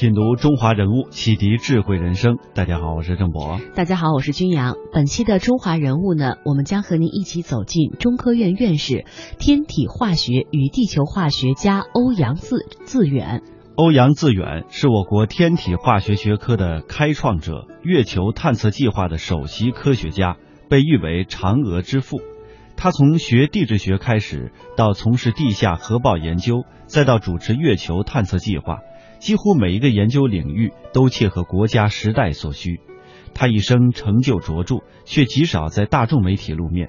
品读中华人物，启迪智慧人生。大家好，我是郑博。大家好，我是君阳。本期的中华人物呢，我们将和您一起走进中科院院士、天体化学与地球化学家欧阳自自远。欧阳自远是我国天体化学学科的开创者，月球探测计划的首席科学家，被誉为“嫦娥之父”。他从学地质学开始，到从事地下核爆研究，再到主持月球探测计划。几乎每一个研究领域都切合国家时代所需。他一生成就卓著，却极少在大众媒体露面。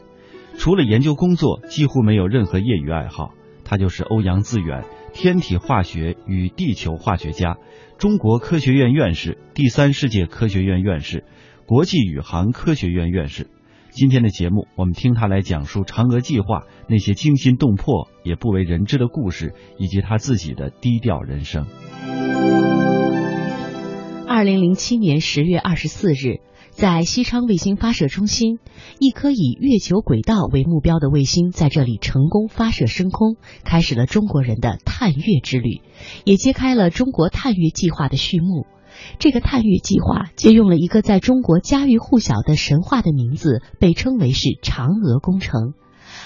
除了研究工作，几乎没有任何业余爱好。他就是欧阳自远，天体化学与地球化学家，中国科学院院士，第三世界科学院院士，国际宇航科学院院士。今天的节目，我们听他来讲述嫦娥计划那些惊心动魄也不为人知的故事，以及他自己的低调人生。二零零七年十月二十四日，在西昌卫星发射中心，一颗以月球轨道为目标的卫星在这里成功发射升空，开始了中国人的探月之旅，也揭开了中国探月计划的序幕。这个探月计划借用了一个在中国家喻户晓的神话的名字，被称为是嫦娥工程。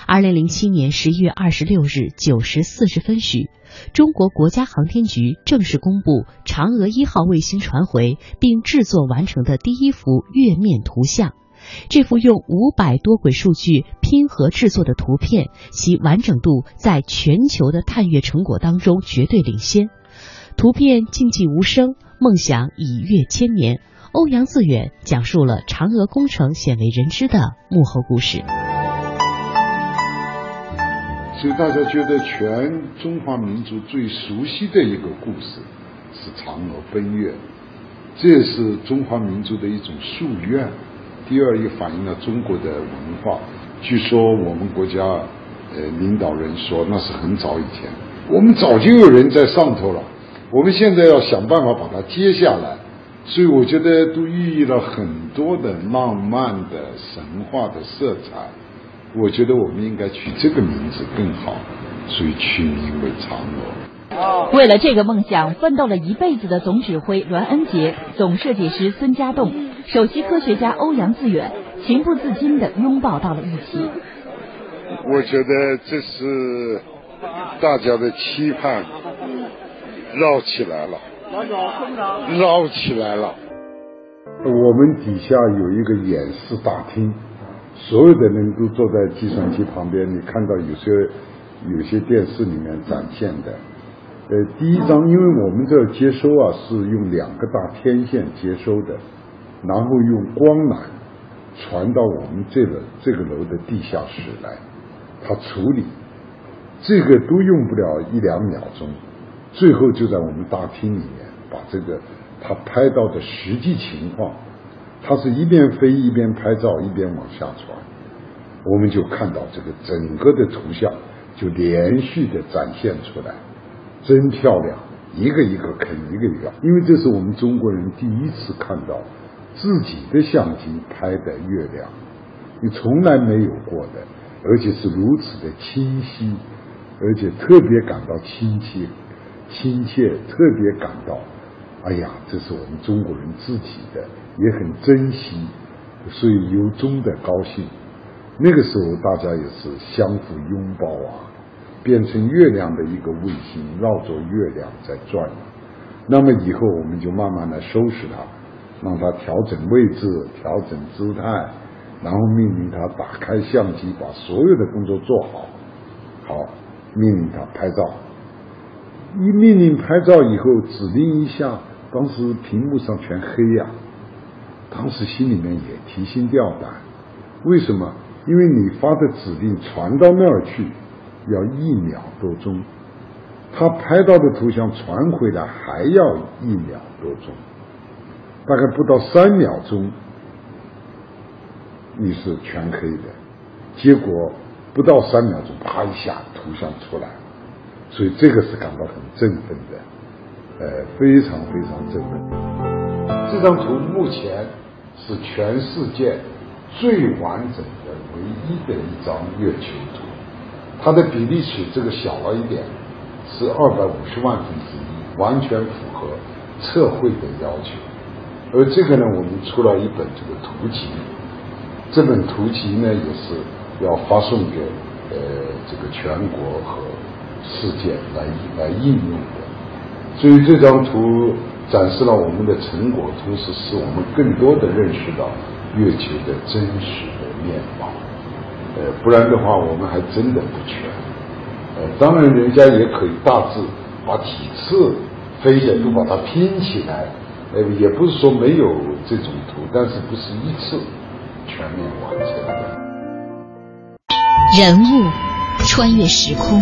二零零七年十一月二十六日九时四十分许，中国国家航天局正式公布嫦娥一号卫星传回并制作完成的第一幅月面图像。这幅用五百多轨数据拼合制作的图片，其完整度在全球的探月成果当中绝对领先。图片静寂无声。梦想已越千年，欧阳自远讲述了嫦娥工程鲜为人知的幕后故事。所以大家觉得全中华民族最熟悉的一个故事是嫦娥奔月，这也是中华民族的一种夙愿。第二，也反映了中国的文化。据说我们国家呃领导人说那是很早以前，我们早就有人在上头了。我们现在要想办法把它接下来，所以我觉得都寓意了很多的浪漫的神话的色彩。我觉得我们应该取这个名字更好，所以取名为嫦娥。为了这个梦想奋斗了一辈子的总指挥栾恩杰、总设计师孙家栋、首席科学家欧阳自远，情不自禁地拥抱到了一起。我觉得这是大家的期盼。绕起来了，绕起来了。我们底下有一个演示大厅，所有的人都坐在计算机旁边。你看到有些有些电视里面展现的，呃，第一张，因为我们这接收啊是用两个大天线接收的，然后用光缆传到我们这个这个楼的地下室来，它处理，这个都用不了一两秒钟。最后就在我们大厅里面把这个他拍到的实际情况，他是一边飞一边拍照一边往下传，我们就看到这个整个的图像就连续的展现出来，真漂亮，一个一个坑，一个一个，因为这是我们中国人第一次看到自己的相机拍的月亮，你从来没有过的，而且是如此的清晰，而且特别感到亲切。亲切，特别感到，哎呀，这是我们中国人自己的，也很珍惜，所以由衷的高兴。那个时候，大家也是相互拥抱啊，变成月亮的一个卫星，绕着月亮在转。那么以后，我们就慢慢的收拾它，让它调整位置，调整姿态，然后命令它打开相机，把所有的工作做好。好，命令它拍照。一命令拍照以后，指令一下，当时屏幕上全黑呀。当时心里面也提心吊胆，为什么？因为你发的指令传到那儿去要一秒多钟，他拍到的图像传回来还要一秒多钟，大概不到三秒钟，你是全黑的。结果不到三秒钟，啪一下图像出来。所以这个是感到很振奋的，呃，非常非常振奋。这张图目前是全世界最完整的唯一的一张月球图，它的比例尺这个小了一点，是二百五十万分之一，完全符合测绘的要求。而这个呢，我们出了一本这个图集，这本图集呢也是要发送给呃这个全国和世界来来应用的。所以这张图展示了我们的成果，同时使我们更多的认识到月球的真实的面貌。呃，不然的话，我们还真的不全。呃，当然，人家也可以大致把几次飞的都把它拼起来。呃，也不是说没有这种图，但是不是一次全面完成的。人物穿越时空，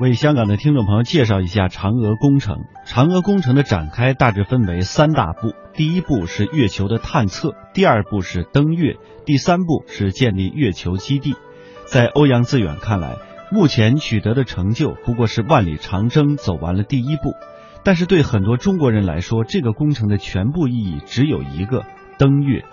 为香港的听众朋友介绍一下嫦娥工程。嫦娥工程的展开大致分为三大步：第一步是月球的探测，第二步是登月，第三步是建立月球基地。在欧阳自远看来，目前取得的成就不过是万里长征走完了第一步。但是对很多中国人来说，这个工程的全部意义只有一个：登月。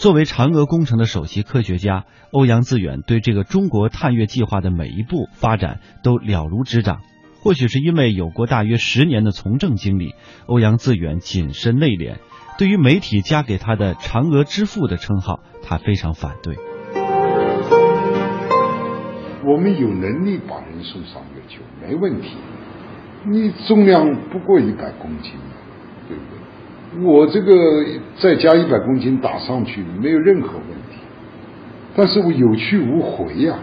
作为嫦娥工程的首席科学家，欧阳自远对这个中国探月计划的每一步发展都了如指掌。或许是因为有过大约十年的从政经历，欧阳自远谨慎内敛。对于媒体加给他的“嫦娥之父”的称号，他非常反对。我们有能力把人送上月球，没问题。你重量不过一百公斤，对不对？我这个再加一百公斤打上去没有任何问题，但是我有去无回呀，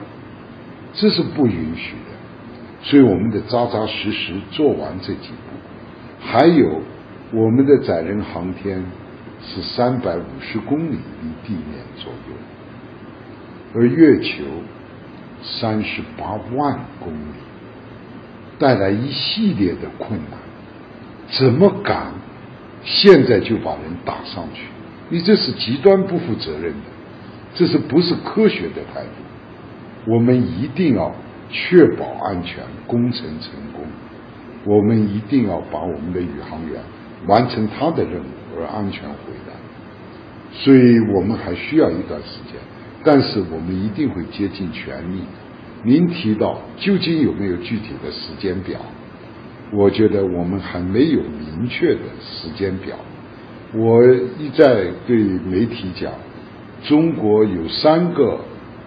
这是不允许的。所以我们得扎扎实实做完这几步。还有我们的载人航天是三百五十公里离地面左右，而月球三十八万公里。带来一系列的困难，怎么敢现在就把人打上去？你这是极端不负责任的，这是不是科学的态度？我们一定要确保安全，工程成功。我们一定要把我们的宇航员完成他的任务而安全回来。所以我们还需要一段时间，但是我们一定会竭尽全力。您提到究竟有没有具体的时间表？我觉得我们还没有明确的时间表。我一再对媒体讲，中国有三个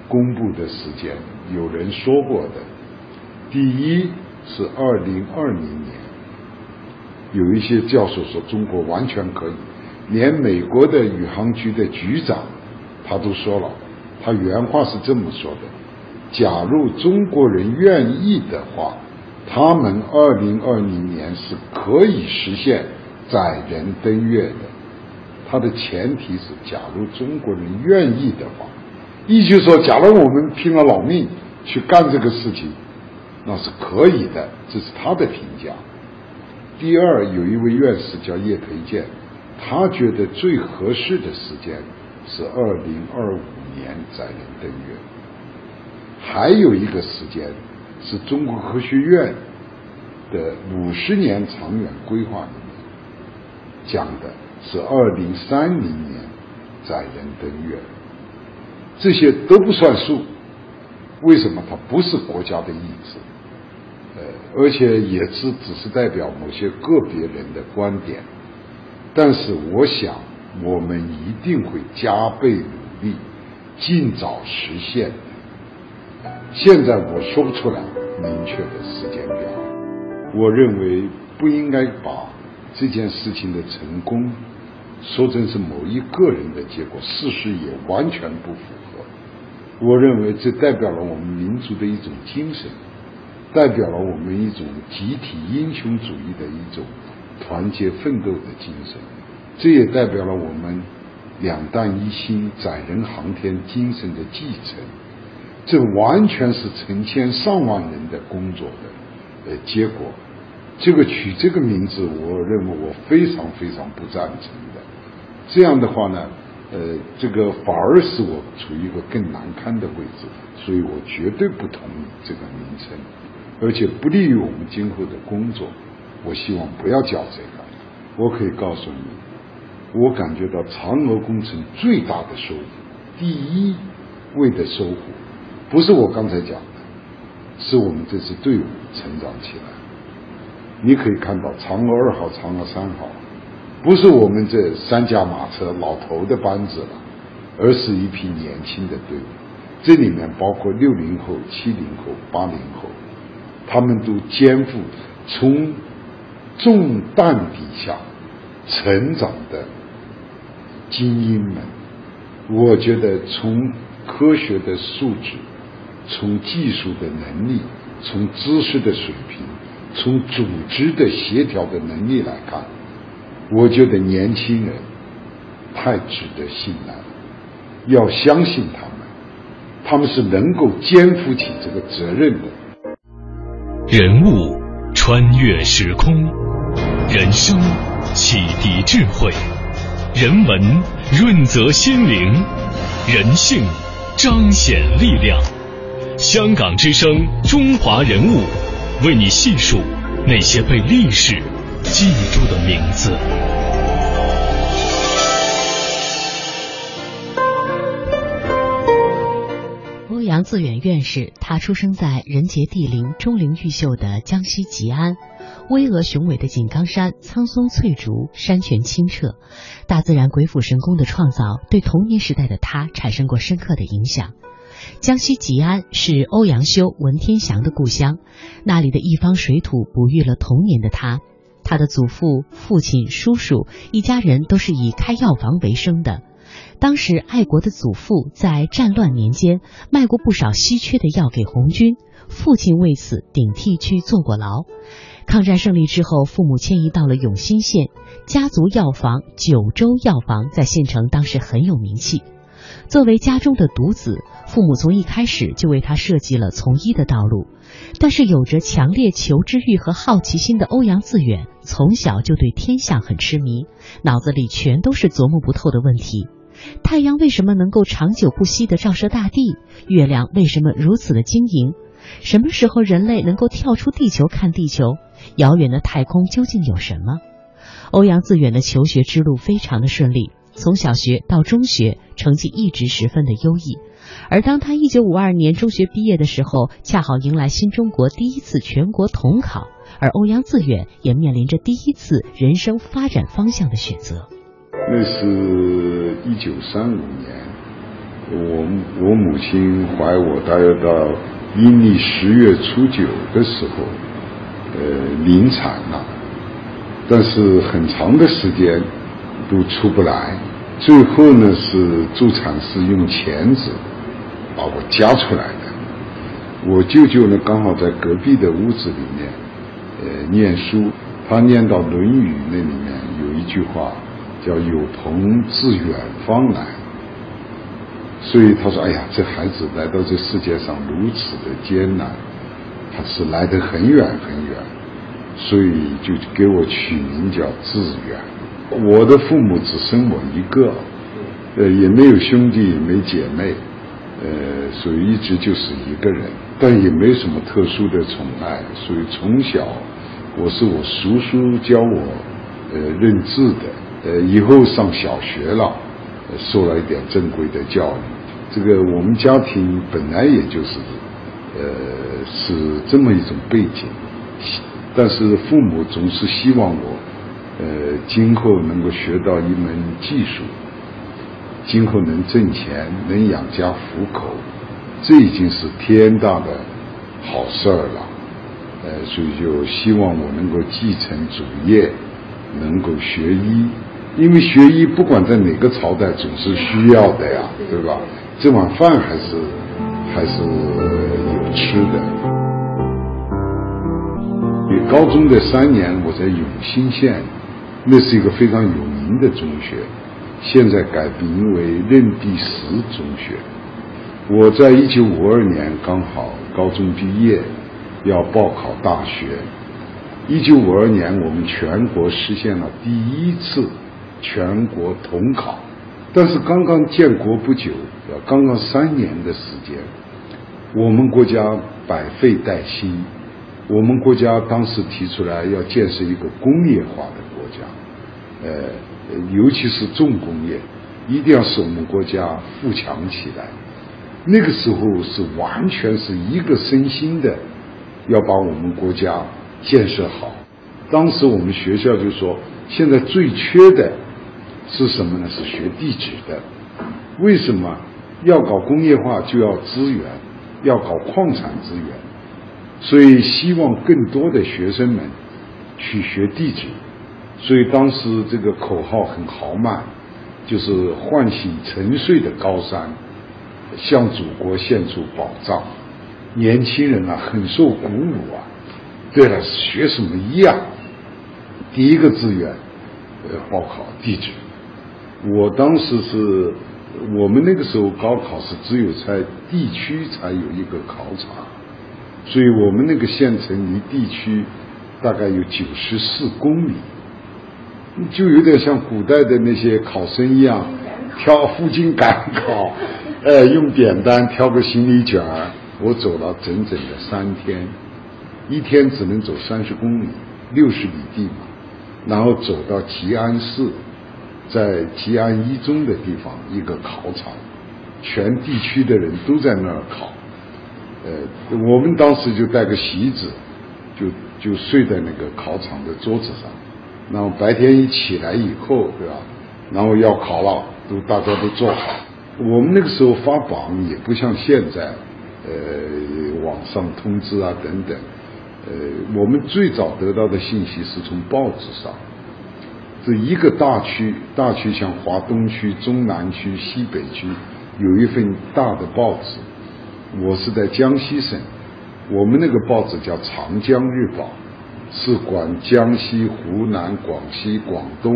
公布的时间，有人说过的。第一是二零二零年，有一些教授说中国完全可以，连美国的宇航局的局长他都说了，他原话是这么说的。假如中国人愿意的话，他们二零二零年是可以实现载人登月的。它的前提是，假如中国人愿意的话，也就是说，假如我们拼了老命去干这个事情，那是可以的。这是他的评价。第二，有一位院士叫叶培建，他觉得最合适的时间是二零二五年载人登月。还有一个时间是中国科学院的五十年长远规划里面讲的是二零三零年载人登月，这些都不算数。为什么？它不是国家的意志，呃，而且也是只是代表某些个别人的观点。但是我想，我们一定会加倍努力，尽早实现。现在我说不出来明确的时间表。我认为不应该把这件事情的成功说成是某一个人的结果，事实也完全不符合。我认为这代表了我们民族的一种精神，代表了我们一种集体英雄主义的一种团结奋斗的精神，这也代表了我们两弹一星载人航天精神的继承。这完全是成千上万人的工作的呃结果，这个取这个名字，我认为我非常非常不赞成的。这样的话呢，呃，这个反而使我处于一个更难堪的位置，所以我绝对不同意这个名称，而且不利于我们今后的工作。我希望不要叫这个。我可以告诉你，我感觉到嫦娥工程最大的收获，第一位的收获，不是我刚才讲的，是我们这支队伍成长起来。你可以看到嫦娥二号、嫦娥三号，不是我们这三驾马车老头的班子了，而是一批年轻的队伍。这里面包括六零后、七零后、八零后，他们都肩负从重担底下成长的精英们。我觉得从科学的素质、从技术的能力、从知识的水平。从组织的协调的能力来看，我觉得年轻人太值得信赖，要相信他们，他们是能够肩负起这个责任的。人物穿越时空，人生启迪智慧，人文润泽心灵，人性彰显力量。香港之声，中华人物。为你细数那些被历史记住的名字。欧阳自远院士，他出生在人杰地灵、钟灵毓秀的江西吉安。巍峨雄伟的井冈山，苍松翠竹，山泉清澈，大自然鬼斧神工的创造，对童年时代的他产生过深刻的影响。江西吉安是欧阳修、文天祥的故乡，那里的一方水土哺育了童年的他。他的祖父、父亲、叔叔一家人都是以开药房为生的。当时爱国的祖父在战乱年间卖过不少稀缺的药给红军，父亲为此顶替去坐过牢。抗战胜利之后，父母迁移到了永新县，家族药房九州药房在县城当时很有名气。作为家中的独子，父母从一开始就为他设计了从医的道路。但是有着强烈求知欲和好奇心的欧阳自远，从小就对天象很痴迷，脑子里全都是琢磨不透的问题：太阳为什么能够长久不息地照射大地？月亮为什么如此的晶莹？什么时候人类能够跳出地球看地球？遥远的太空究竟有什么？欧阳自远的求学之路非常的顺利。从小学到中学，成绩一直十分的优异。而当他一九五二年中学毕业的时候，恰好迎来新中国第一次全国统考，而欧阳自远也面临着第一次人生发展方向的选择。那是一九三五年，我我母亲怀我大约到阴历十月初九的时候，呃，临产了，但是很长的时间都出不来。最后呢，是助产士用钳子把我夹出来的。我舅舅呢，刚好在隔壁的屋子里面，呃，念书。他念到《论语》那里面有一句话，叫“有朋自远方来”。所以他说：“哎呀，这孩子来到这世界上如此的艰难，他是来得很远很远，所以就给我取名叫自远。”我的父母只生我一个，呃，也没有兄弟，没姐妹，呃，所以一直就是一个人，但也没什么特殊的宠爱，所以从小我是我叔叔教我呃认字的，呃，以后上小学了，受了一点正规的教育。这个我们家庭本来也就是呃是这么一种背景，但是父母总是希望我。呃，今后能够学到一门技术，今后能挣钱，能养家糊口，这已经是天大的好事儿了。呃，所以就希望我能够继承祖业，能够学医，因为学医不管在哪个朝代总是需要的呀，对吧？这碗饭还是还是有吃的。高中的三年，我在永兴县。那是一个非常有名的中学，现在改名为任弼时中学。我在一九五二年刚好高中毕业，要报考大学。一九五二年，我们全国实现了第一次全国统考，但是刚刚建国不久，刚刚三年的时间，我们国家百废待兴，我们国家当时提出来要建设一个工业化的家，呃，尤其是重工业，一定要使我们国家富强起来。那个时候是完全是一个身心的，要把我们国家建设好。当时我们学校就说，现在最缺的。是什么呢？是学地质的。为什么要搞工业化就要资源，要搞矿产资源？所以希望更多的学生们去学地质。所以当时这个口号很豪迈，就是唤醒沉睡的高山，向祖国献出宝藏。年轻人啊，很受鼓舞啊。对了，学什么一样？第一个志愿，呃，报考地址。我当时是，我们那个时候高考是只有在地区才有一个考场，所以我们那个县城离地区大概有九十四公里，就有点像古代的那些考生一样，挑赴京赶考，呃，用扁担挑个行李卷儿，我走了整整的三天，一天只能走三十公里，六十里地嘛，然后走到吉安市。在吉安一中的地方，一个考场，全地区的人都在那儿考。呃，我们当时就带个席子，就就睡在那个考场的桌子上。然后白天一起来以后，对吧？然后要考了，都大家都做好。我们那个时候发榜也不像现在，呃，网上通知啊等等。呃，我们最早得到的信息是从报纸上。这一个大区，大区像华东区、中南区、西北区，有一份大的报纸。我是在江西省，我们那个报纸叫《长江日报》，是管江西、湖南、广西、广东、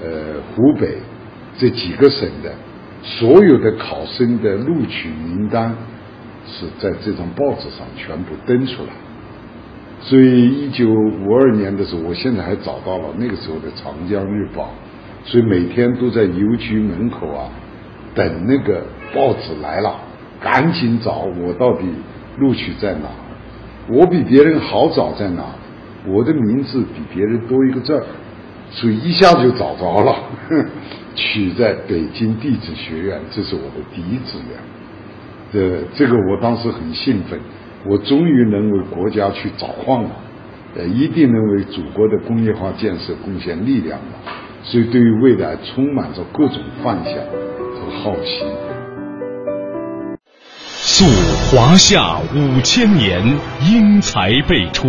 呃湖北这几个省的所有的考生的录取名单，是在这张报纸上全部登出来。所以，一九五二年的时候，我现在还找到了那个时候的《长江日报》，所以每天都在邮局门口啊，等那个报纸来了，赶紧找我到底录取在哪？我比别人好找在哪？我的名字比别人多一个字儿，所以一下就找着了，取在北京地质学院，这是我的第一志愿。这这个我当时很兴奋。我终于能为国家去找矿了，呃，一定能为祖国的工业化建设贡献力量了，所以对于未来充满着各种幻想和好奇。溯华夏五千年，英才辈出；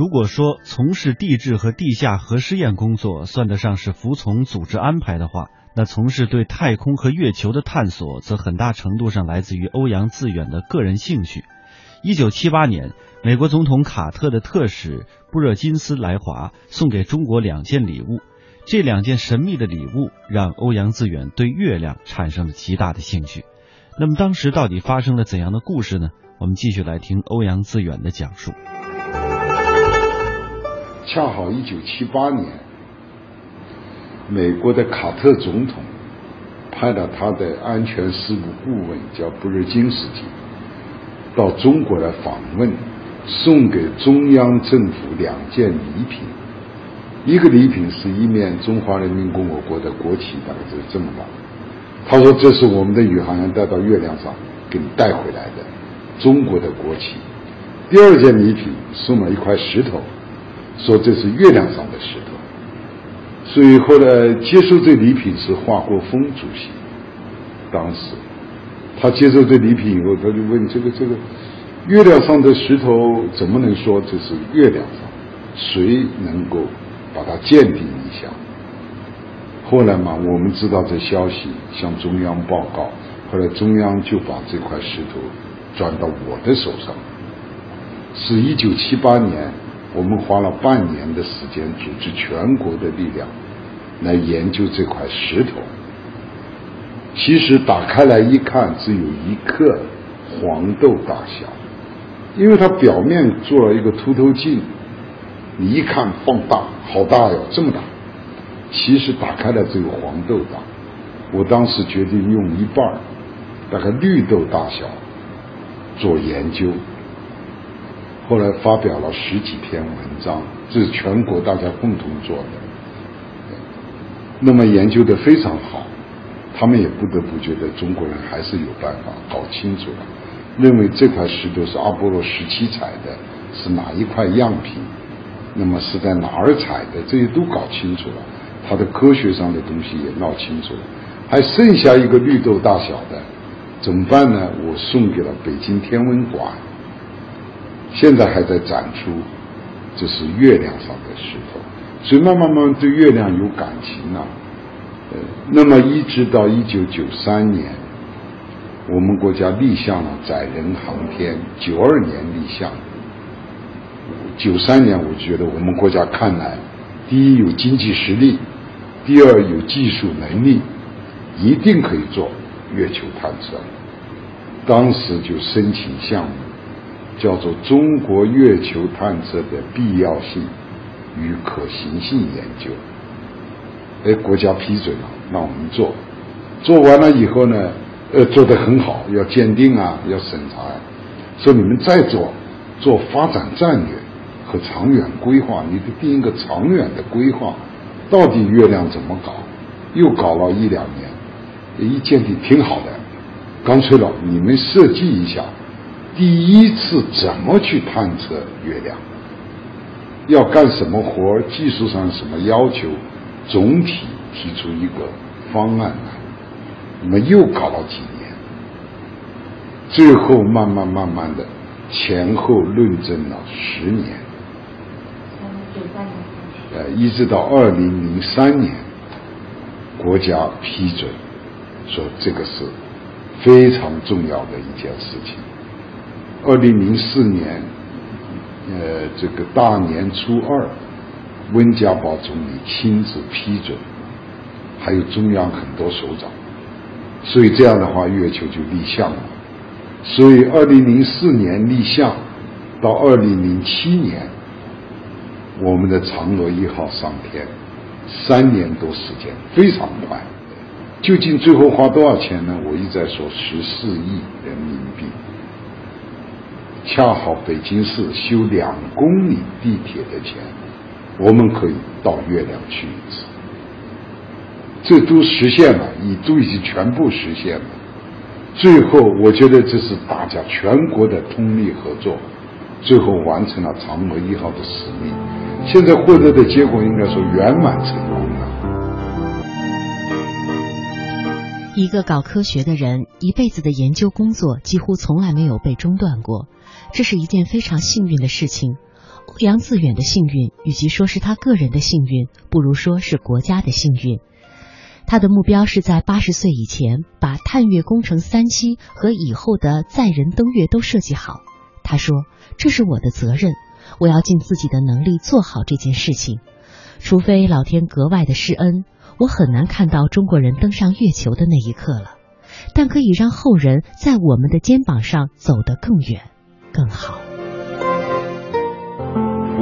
如果说从事地质和地下核试验工作算得上是服从组织安排的话，那从事对太空和月球的探索，则很大程度上来自于欧阳自远的个人兴趣。一九七八年，美国总统卡特的特使布热津斯来华，送给中国两件礼物。这两件神秘的礼物让欧阳自远对月亮产生了极大的兴趣。那么当时到底发生了怎样的故事呢？我们继续来听欧阳自远的讲述。恰好一九七八年，美国的卡特总统派了他的安全事务顾问叫布热津斯基。到中国来访问，送给中央政府两件礼品。一个礼品是一面中华人民共和国的国旗，大概就是这么大。他说：“这是我们的宇航员带到月亮上给你带回来的中国的国旗。”第二件礼品送了一块石头，说这是月亮上的石头。所以后来接受这礼品是华国锋主席，当时。他接受这礼品以后，他就问：“这个这个月亮上的石头怎么能说这是月亮上？谁能够把它鉴定一下？”后来嘛，我们知道这消息，向中央报告，后来中央就把这块石头转到我的手上。是一九七八年，我们花了半年的时间，组织全国的力量来研究这块石头。其实打开来一看，只有一克黄豆大小，因为它表面做了一个凸透镜，你一看放大，好大哟，这么大。其实打开来只有黄豆大。我当时决定用一半大概绿豆大小做研究。后来发表了十几篇文章，这是全国大家共同做的。那么研究的非常好，他们也不得不觉得中国人还是有办法搞清楚了，认为这块石头是阿波罗十七采的，是哪一块样品，那么是在哪儿采的，这些都搞清楚了，它的科学上的东西也闹清楚了，还剩下一个绿豆大小的，怎么办呢？我送给了北京天文馆。现在还在展出，这是月亮上的石头，所以慢慢慢对月亮有感情了。呃，那么一直到一九九三年，我们国家立项了载人航天，九二年立项，九三年我觉得我们国家看来，第一有经济实力，第二有技术能力，一定可以做月球探测，当时就申请项目。叫做中国月球探测的必要性与可行性研究，哎，国家批准了，让我们做。做完了以后呢，呃，做得很好，要鉴定啊，要审查啊。说你们再做，做发展战略和长远规划，你得定一个长远的规划。到底月亮怎么搞？又搞了一两年，一鉴定挺好的，干脆了，你们设计一下。第一次怎么去探测月亮？要干什么活？技术上什么要求？总体提出一个方案来。你们又搞了几年？最后慢慢慢慢的前后论证了十年。呃，一直到二零零三年，国家批准，说这个是非常重要的一件事情。二零零四年，呃，这个大年初二，温家宝总理亲自批准，还有中央很多首长，所以这样的话，月球就立项了。所以二零零四年立项，到二零零七年，我们的嫦娥一号上天，三年多时间，非常快。究竟最后花多少钱呢？我一再说十四亿人民币。恰好北京市修两公里地铁的钱，我们可以到月亮去一次。这都实现了，已都已经全部实现了。最后，我觉得这是大家全国的通力合作，最后完成了嫦娥一号的使命。现在获得的结果应该说圆满成功了。一个搞科学的人，一辈子的研究工作几乎从来没有被中断过。这是一件非常幸运的事情。欧阳自远的幸运，与其说是他个人的幸运，不如说是国家的幸运。他的目标是在八十岁以前把探月工程三期和以后的载人登月都设计好。他说：“这是我的责任，我要尽自己的能力做好这件事情。除非老天格外的施恩，我很难看到中国人登上月球的那一刻了。但可以让后人在我们的肩膀上走得更远。”更好。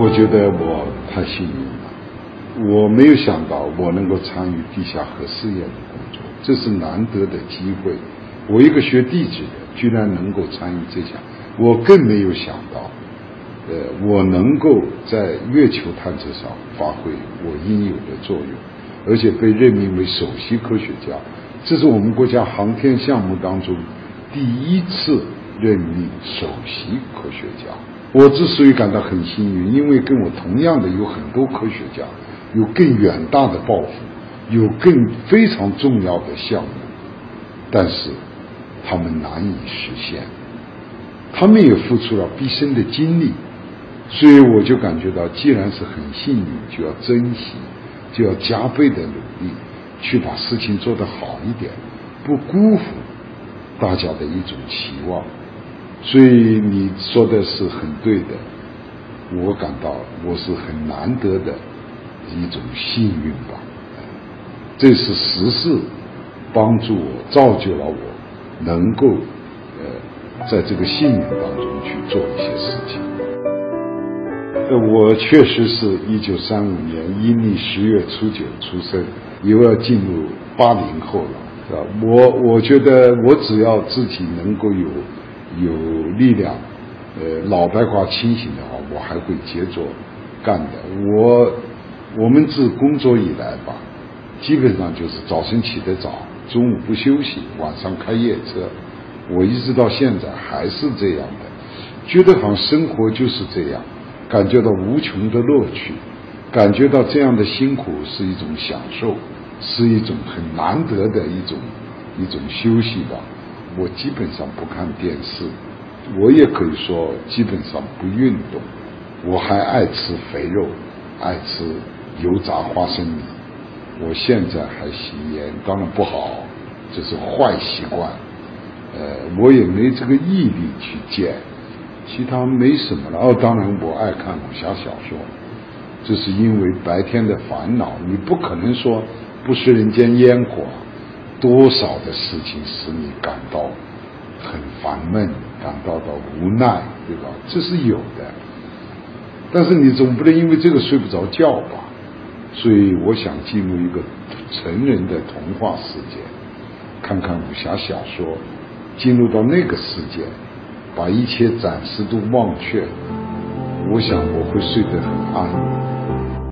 我觉得我太幸运了，我没有想到我能够参与地下核试验的工作，这是难得的机会。我一个学地质的，居然能够参与这项，我更没有想到，呃，我能够在月球探测上发挥我应有的作用，而且被任命为首席科学家，这是我们国家航天项目当中第一次。任命首席科学家，我之所以感到很幸运，因为跟我同样的有很多科学家，有更远大的抱负，有更非常重要的项目，但是他们难以实现，他们也付出了毕生的精力，所以我就感觉到，既然是很幸运，就要珍惜，就要加倍的努力，去把事情做得好一点，不辜负大家的一种期望。所以你说的是很对的，我感到我是很难得的一种幸运吧。这是时事帮助我，造就了我，能够呃在这个幸运当中去做一些事情。呃，我确实是一九三五年阴历十月初九出生，又要进入八零后了，是吧？我我觉得我只要自己能够有有力量，呃，脑白花清醒的话，我还会接着干的。我我们自工作以来吧。基本上就是早晨起得早，中午不休息，晚上开夜车。我一直到现在还是这样的，觉得好像生活就是这样，感觉到无穷的乐趣，感觉到这样的辛苦是一种享受，是一种很难得的一种一种休息吧。我基本上不看电视，我也可以说基本上不运动，我还爱吃肥肉，爱吃油炸花生米。我现在还吸烟，当然不好，这是坏习惯。呃，我也没这个毅力去戒，其他没什么了。哦，当然我爱看武侠小说，这是因为白天的烦恼，你不可能说不食人间烟火，多少的事情使你感到很烦闷，感到到无奈，对吧？这是有的，但是你总不能因为这个睡不着觉吧？所以我想进入一个成人的童话世界，看看武侠小说，进入到那个世界，把一切暂时都忘却。我想我会睡得很安。